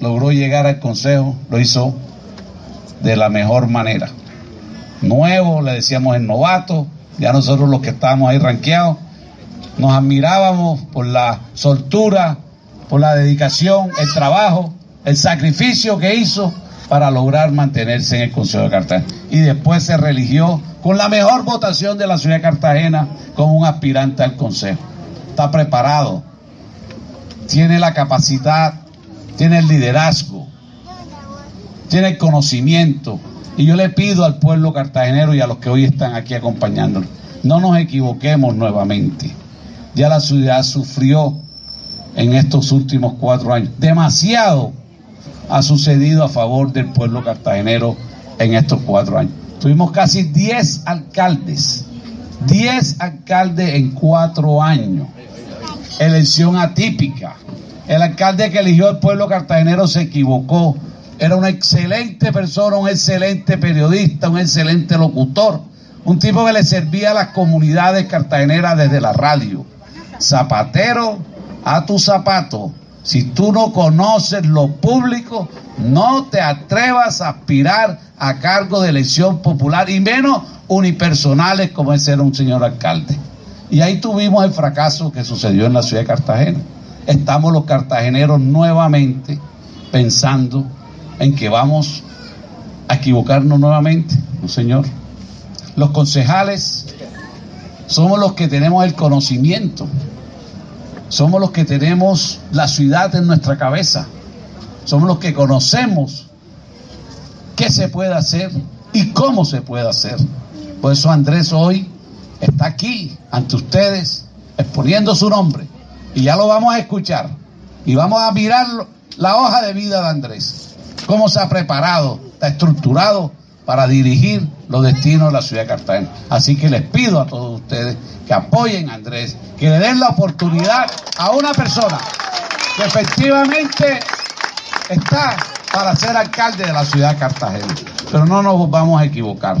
logró llegar al Consejo, lo hizo de la mejor manera. Nuevo, le decíamos el novato, ya nosotros los que estábamos ahí ranqueados, nos admirábamos por la soltura, por la dedicación, el trabajo, el sacrificio que hizo para lograr mantenerse en el Consejo de Cartagena. Y después se religió con la mejor votación de la ciudad de Cartagena como un aspirante al Consejo. Está preparado, tiene la capacidad, tiene el liderazgo, tiene el conocimiento. Y yo le pido al pueblo cartagenero y a los que hoy están aquí acompañándonos, no nos equivoquemos nuevamente. Ya la ciudad sufrió en estos últimos cuatro años. Demasiado ha sucedido a favor del pueblo cartagenero en estos cuatro años. Tuvimos casi diez alcaldes, diez alcaldes en cuatro años. Elección atípica. El alcalde que eligió el pueblo cartagenero se equivocó. Era una excelente persona, un excelente periodista, un excelente locutor, un tipo que le servía a las comunidades cartageneras desde la radio. Zapatero a tu zapato. Si tú no conoces lo público, no te atrevas a aspirar a cargo de elección popular y menos unipersonales como es ser un señor alcalde. Y ahí tuvimos el fracaso que sucedió en la ciudad de Cartagena. Estamos los cartageneros nuevamente pensando en que vamos a equivocarnos nuevamente, ¿no, señor? Los concejales somos los que tenemos el conocimiento, somos los que tenemos la ciudad en nuestra cabeza, somos los que conocemos qué se puede hacer y cómo se puede hacer. Por eso Andrés hoy está aquí ante ustedes exponiendo su nombre y ya lo vamos a escuchar y vamos a mirar la hoja de vida de Andrés, cómo se ha preparado, está estructurado para dirigir los destinos de la ciudad de Cartagena. Así que les pido a todos ustedes que apoyen a Andrés, que le den la oportunidad a una persona que efectivamente está para ser alcalde de la ciudad de Cartagena. Pero no nos vamos a equivocar.